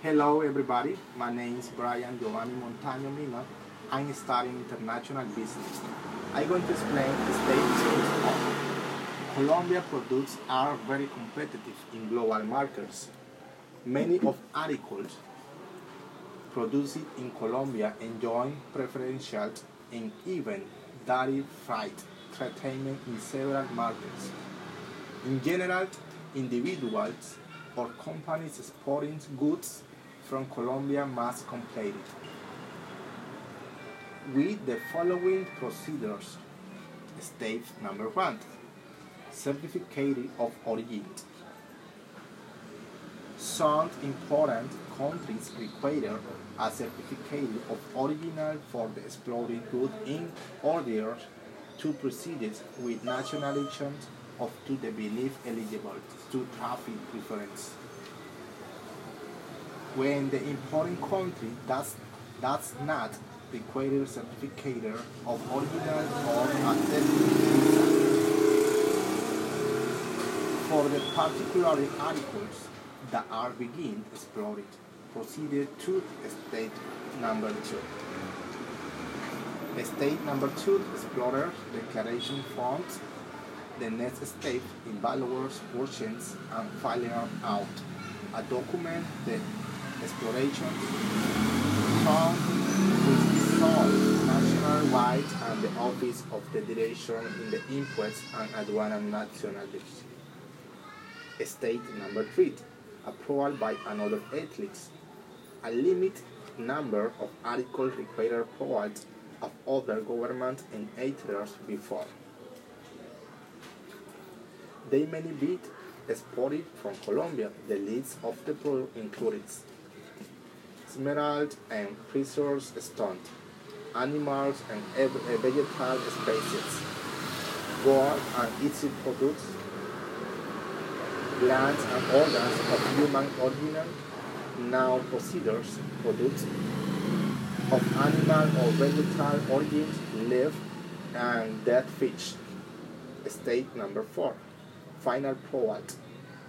Hello everybody, my name is Brian Giovanni Montano Lima. I'm studying international business. I'm going to explain the status of Colombia products are very competitive in global markets. Many of articles produced in Colombia enjoy preferential and even dirty freight treatment in several markets. In general, individuals or companies exporting goods from Colombia must complete it with the following procedures. Step number one, certificate of origin. Some important countries require a certificate of origin for the exploded good in order to proceed with nationalization of to the belief eligible to traffic preference. When the importing country does, does not require certificate of original or authentic For the particular articles that are being explored, proceed to state number two. State number two, Explorer Declaration Forms. The next step evaluates portions and filing out a document the exploration found with solved nationwide and the Office of the Direction in the Imports and Aduana Nacionales. State number three, approval by another athletes. A limit number of articles require approval of other governments and athletes before. They may be exported from Colombia. The list of the product includes emerald and precious stone, animals and uh, vegetal species, gold and its products, plants and organs of human origin, now procedures, products of animal or vegetal origins, live and dead fish. State number four. Final product.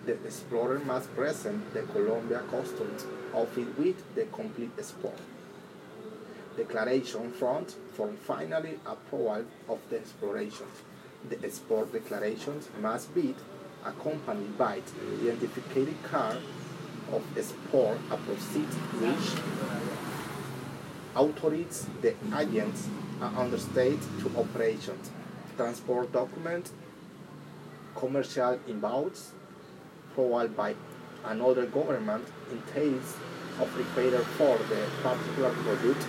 The explorer must present the Colombia Customs Office with the complete export. Declaration front for finally approval of the exploration. The export declarations must be accompanied by the identification card of export a proceed which authorizes the agents under state to operations, transport document, commercial inbounds, provided by another government in entails of required for the particular product